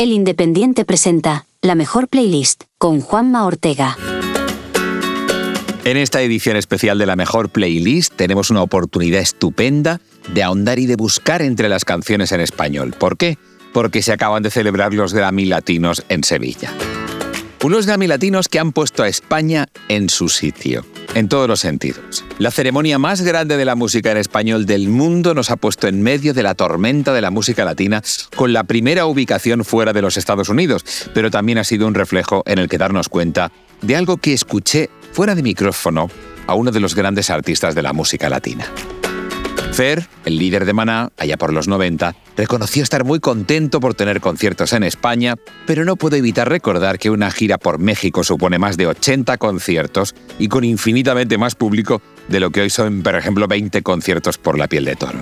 El Independiente presenta la mejor playlist con Juanma Ortega. En esta edición especial de la mejor playlist tenemos una oportunidad estupenda de ahondar y de buscar entre las canciones en español. ¿Por qué? Porque se acaban de celebrar los Grammy Latinos en Sevilla. Unos Grammy Latinos que han puesto a España en su sitio, en todos los sentidos. La ceremonia más grande de la música en español del mundo nos ha puesto en medio de la tormenta de la música latina con la primera ubicación fuera de los Estados Unidos, pero también ha sido un reflejo en el que darnos cuenta de algo que escuché fuera de micrófono a uno de los grandes artistas de la música latina. Fer, el líder de Maná, allá por los 90, reconoció estar muy contento por tener conciertos en España, pero no puedo evitar recordar que una gira por México supone más de 80 conciertos y con infinitamente más público de lo que hoy son, por ejemplo, 20 conciertos por la piel de toro.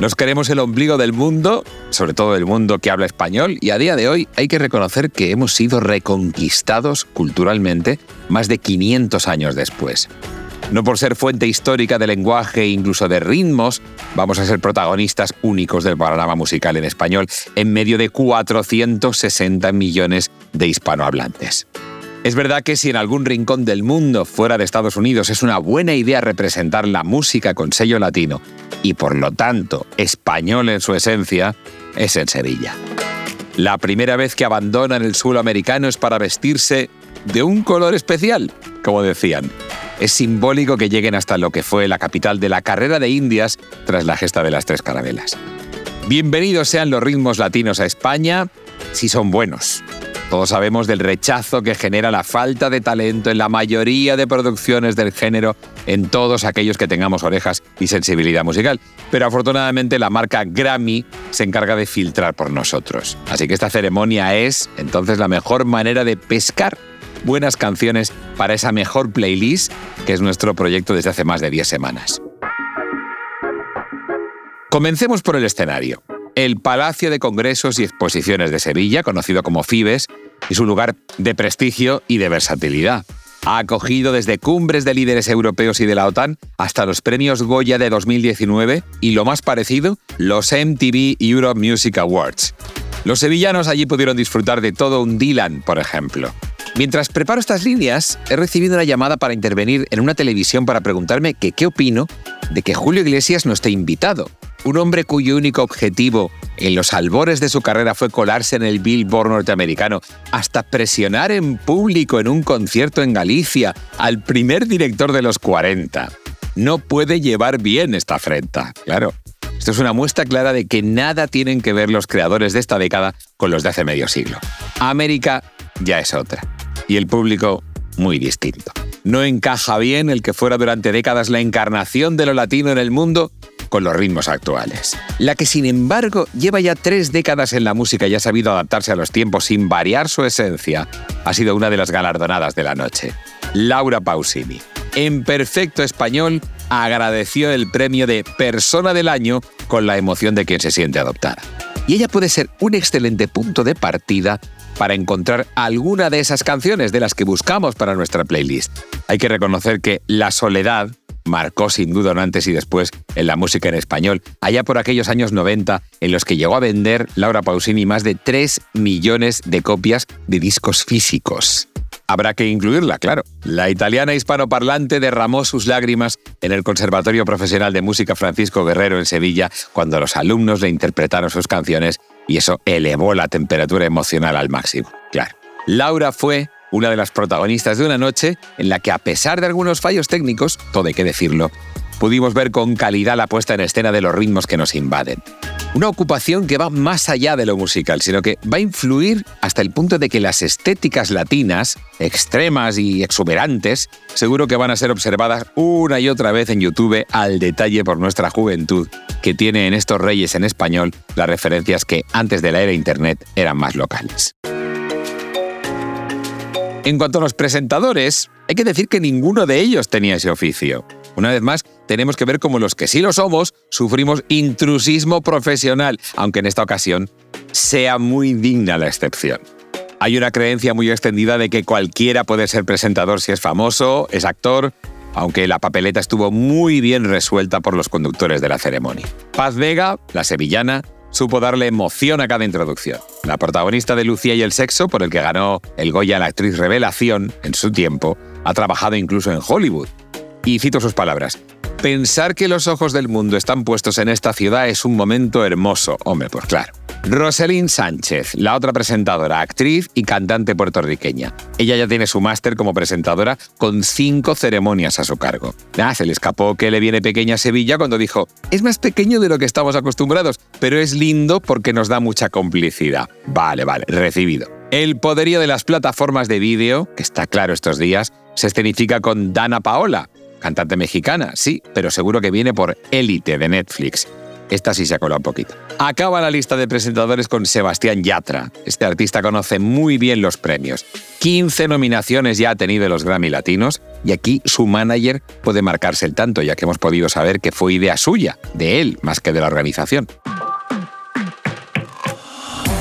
Nos queremos el ombligo del mundo, sobre todo del mundo que habla español, y a día de hoy hay que reconocer que hemos sido reconquistados culturalmente más de 500 años después. No por ser fuente histórica de lenguaje e incluso de ritmos, vamos a ser protagonistas únicos del panorama musical en español en medio de 460 millones de hispanohablantes. Es verdad que si en algún rincón del mundo fuera de Estados Unidos es una buena idea representar la música con sello latino y por lo tanto español en su esencia, es en Sevilla. La primera vez que abandonan el suelo americano es para vestirse de un color especial, como decían. Es simbólico que lleguen hasta lo que fue la capital de la carrera de Indias tras la gesta de las tres carabelas. Bienvenidos sean los ritmos latinos a España, si son buenos. Todos sabemos del rechazo que genera la falta de talento en la mayoría de producciones del género en todos aquellos que tengamos orejas y sensibilidad musical. Pero afortunadamente la marca Grammy se encarga de filtrar por nosotros. Así que esta ceremonia es entonces la mejor manera de pescar buenas canciones para esa mejor playlist que es nuestro proyecto desde hace más de 10 semanas. Comencemos por el escenario. El Palacio de Congresos y Exposiciones de Sevilla, conocido como FIBES, es un lugar de prestigio y de versatilidad. Ha acogido desde cumbres de líderes europeos y de la OTAN hasta los premios Goya de 2019 y lo más parecido, los MTV Europe Music Awards. Los sevillanos allí pudieron disfrutar de todo un Dylan, por ejemplo. Mientras preparo estas líneas, he recibido una llamada para intervenir en una televisión para preguntarme qué opino de que Julio Iglesias no esté invitado. Un hombre cuyo único objetivo en los albores de su carrera fue colarse en el Billboard norteamericano, hasta presionar en público en un concierto en Galicia al primer director de los 40. No puede llevar bien esta afrenta, claro. Esto es una muestra clara de que nada tienen que ver los creadores de esta década con los de hace medio siglo. América ya es otra y el público muy distinto. No encaja bien el que fuera durante décadas la encarnación de lo latino en el mundo con los ritmos actuales. La que sin embargo lleva ya tres décadas en la música y ha sabido adaptarse a los tiempos sin variar su esencia, ha sido una de las galardonadas de la noche. Laura Pausini. En perfecto español, agradeció el premio de Persona del Año con la emoción de quien se siente adoptada. Y ella puede ser un excelente punto de partida para encontrar alguna de esas canciones de las que buscamos para nuestra playlist. Hay que reconocer que La Soledad marcó sin duda un antes y después en la música en español, allá por aquellos años 90 en los que llegó a vender Laura Pausini más de 3 millones de copias de discos físicos. Habrá que incluirla, claro. La italiana hispanoparlante derramó sus lágrimas en el Conservatorio Profesional de Música Francisco Guerrero en Sevilla cuando los alumnos le interpretaron sus canciones y eso elevó la temperatura emocional al máximo. Claro. Laura fue una de las protagonistas de una noche en la que a pesar de algunos fallos técnicos, todo hay que decirlo, pudimos ver con calidad la puesta en escena de los ritmos que nos invaden. Una ocupación que va más allá de lo musical, sino que va a influir hasta el punto de que las estéticas latinas, extremas y exuberantes, seguro que van a ser observadas una y otra vez en YouTube al detalle por nuestra juventud, que tiene en estos reyes en español las referencias que antes de la era Internet eran más locales. En cuanto a los presentadores, hay que decir que ninguno de ellos tenía ese oficio. Una vez más, tenemos que ver cómo los que sí lo somos sufrimos intrusismo profesional, aunque en esta ocasión sea muy digna la excepción. Hay una creencia muy extendida de que cualquiera puede ser presentador si es famoso, es actor, aunque la papeleta estuvo muy bien resuelta por los conductores de la ceremonia. Paz Vega, la sevillana, supo darle emoción a cada introducción. La protagonista de Lucía y el sexo, por el que ganó el Goya la actriz Revelación en su tiempo, ha trabajado incluso en Hollywood. Y cito sus palabras. Pensar que los ojos del mundo están puestos en esta ciudad es un momento hermoso. Hombre, pues claro. Roselyn Sánchez, la otra presentadora, actriz y cantante puertorriqueña. Ella ya tiene su máster como presentadora con cinco ceremonias a su cargo. Ah, se le escapó que le viene pequeña a Sevilla cuando dijo, es más pequeño de lo que estamos acostumbrados, pero es lindo porque nos da mucha complicidad. Vale, vale, recibido. El poderío de las plataformas de vídeo, que está claro estos días, se escenifica con Dana Paola, cantante mexicana, sí, pero seguro que viene por Élite de Netflix. Esta sí se ha un poquito. Acaba la lista de presentadores con Sebastián Yatra. Este artista conoce muy bien los premios. 15 nominaciones ya ha tenido los Grammy Latinos y aquí su manager puede marcarse el tanto, ya que hemos podido saber que fue idea suya, de él, más que de la organización.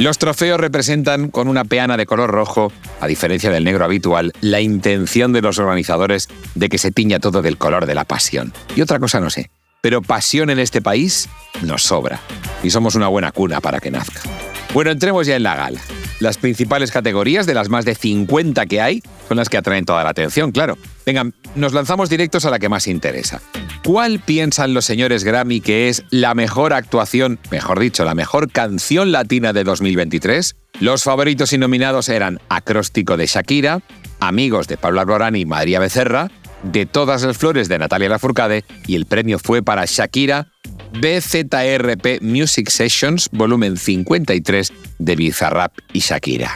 Los trofeos representan con una peana de color rojo, a diferencia del negro habitual, la intención de los organizadores de que se tiña todo del color de la pasión. Y otra cosa no sé, pero pasión en este país nos sobra. Y somos una buena cuna para que nazca. Bueno, entremos ya en la gala. Las principales categorías de las más de 50 que hay son las que atraen toda la atención, claro. Vengan, nos lanzamos directos a la que más interesa. ¿Cuál piensan los señores Grammy que es la mejor actuación, mejor dicho, la mejor canción latina de 2023? Los favoritos y nominados eran Acróstico de Shakira, Amigos de Pablo Alborán y María Becerra, de todas las flores de Natalia Lafourcade y el premio fue para Shakira BZRP Music Sessions volumen 53 de Bizarrap y Shakira.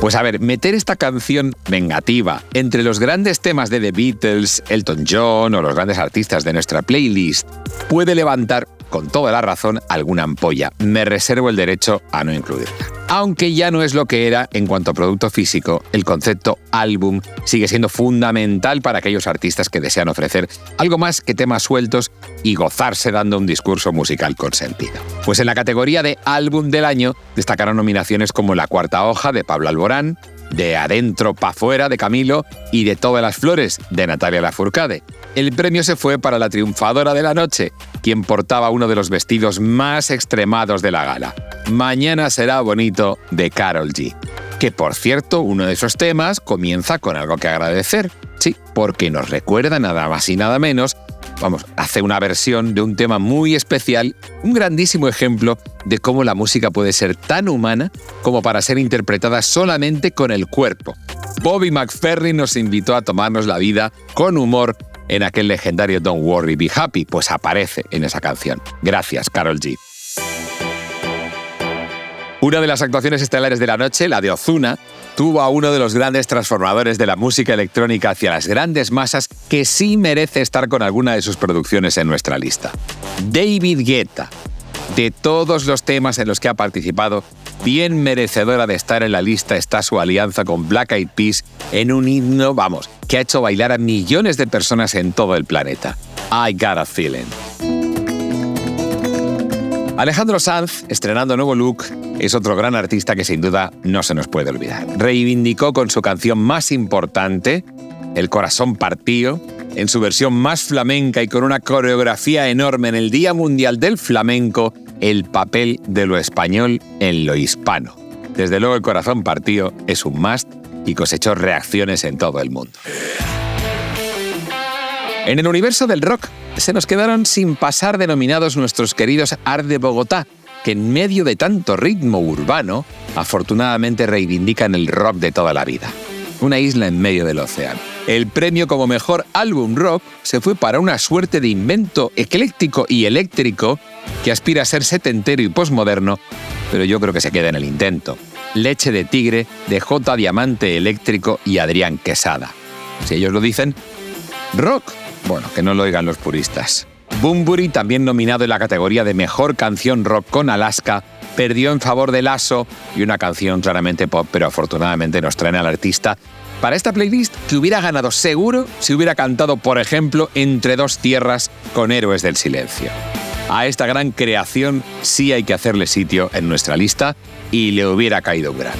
Pues a ver, meter esta canción vengativa entre los grandes temas de The Beatles, Elton John o los grandes artistas de nuestra playlist puede levantar, con toda la razón, alguna ampolla. Me reservo el derecho a no incluirla. Aunque ya no es lo que era en cuanto a producto físico, el concepto álbum sigue siendo fundamental para aquellos artistas que desean ofrecer algo más que temas sueltos y gozarse dando un discurso musical con sentido. Pues en la categoría de álbum del año destacaron nominaciones como La cuarta hoja de Pablo Alborán, de Adentro pa' fuera de Camilo y de Todas las flores de Natalia Lafourcade. El premio se fue para la triunfadora de la noche, quien portaba uno de los vestidos más extremados de la gala. Mañana será bonito de Carol G. Que por cierto, uno de esos temas comienza con algo que agradecer. Sí, porque nos recuerda nada más y nada menos vamos, hace una versión de un tema muy especial, un grandísimo ejemplo de cómo la música puede ser tan humana como para ser interpretada solamente con el cuerpo. Bobby McFerrin nos invitó a tomarnos la vida con humor en aquel legendario Don't Worry, Be Happy, pues aparece en esa canción. Gracias, Carol G. Una de las actuaciones estelares de la noche, la de Ozuna, tuvo a uno de los grandes transformadores de la música electrónica hacia las grandes masas que sí merece estar con alguna de sus producciones en nuestra lista. David Guetta. De todos los temas en los que ha participado, bien merecedora de estar en la lista está su alianza con Black Eyed Peas en un himno, vamos, que ha hecho bailar a millones de personas en todo el planeta. I Got a Feeling. Alejandro Sanz, estrenando nuevo look, es otro gran artista que sin duda no se nos puede olvidar. Reivindicó con su canción más importante, El corazón partido, en su versión más flamenca y con una coreografía enorme en el Día Mundial del Flamenco, el papel de lo español en lo hispano. Desde luego el corazón partido es un must y cosechó reacciones en todo el mundo. En el universo del rock se nos quedaron sin pasar denominados nuestros queridos Art de Bogotá, que en medio de tanto ritmo urbano, afortunadamente reivindican el rock de toda la vida. Una isla en medio del océano. El premio como mejor álbum rock se fue para una suerte de invento ecléctico y eléctrico que aspira a ser setentero y posmoderno, pero yo creo que se queda en el intento. Leche de Tigre de J. Diamante Eléctrico y Adrián Quesada. Si ellos lo dicen, rock bueno, que no lo oigan los puristas. Bumburi, también nominado en la categoría de Mejor Canción Rock con Alaska, perdió en favor de Lasso y una canción claramente pop, pero afortunadamente nos traen al artista para esta playlist que hubiera ganado seguro si hubiera cantado, por ejemplo, Entre dos tierras con Héroes del Silencio. A esta gran creación sí hay que hacerle sitio en nuestra lista y le hubiera caído un gran.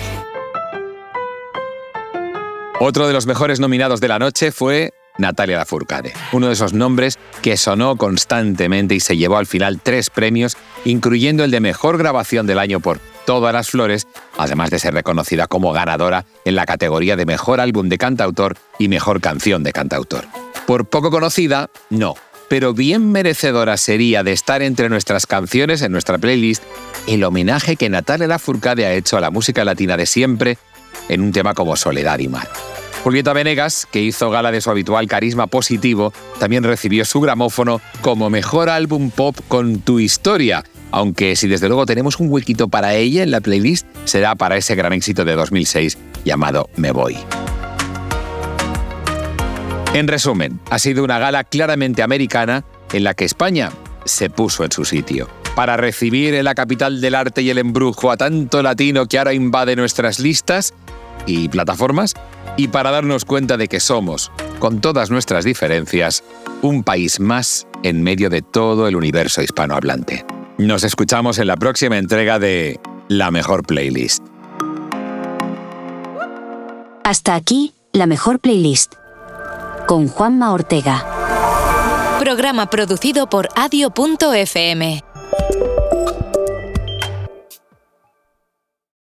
Otro de los mejores nominados de la noche fue Natalia Lafourcade, uno de esos nombres que sonó constantemente y se llevó al final tres premios, incluyendo el de Mejor Grabación del Año por Todas las Flores, además de ser reconocida como ganadora en la categoría de Mejor Álbum de Cantautor y Mejor Canción de Cantautor. Por poco conocida, no, pero bien merecedora sería de estar entre nuestras canciones en nuestra playlist el homenaje que Natalia Lafourcade ha hecho a la música latina de siempre en un tema como Soledad y Mar. Julieta Venegas, que hizo gala de su habitual carisma positivo, también recibió su gramófono como mejor álbum pop con tu historia, aunque si desde luego tenemos un huequito para ella en la playlist, será para ese gran éxito de 2006 llamado Me Voy. En resumen, ha sido una gala claramente americana en la que España se puso en su sitio. Para recibir en la capital del arte y el embrujo a tanto latino que ahora invade nuestras listas, y plataformas y para darnos cuenta de que somos, con todas nuestras diferencias, un país más en medio de todo el universo hispanohablante. Nos escuchamos en la próxima entrega de La Mejor Playlist. Hasta aquí, La Mejor Playlist. Con Juanma Ortega. Programa producido por adio.fm.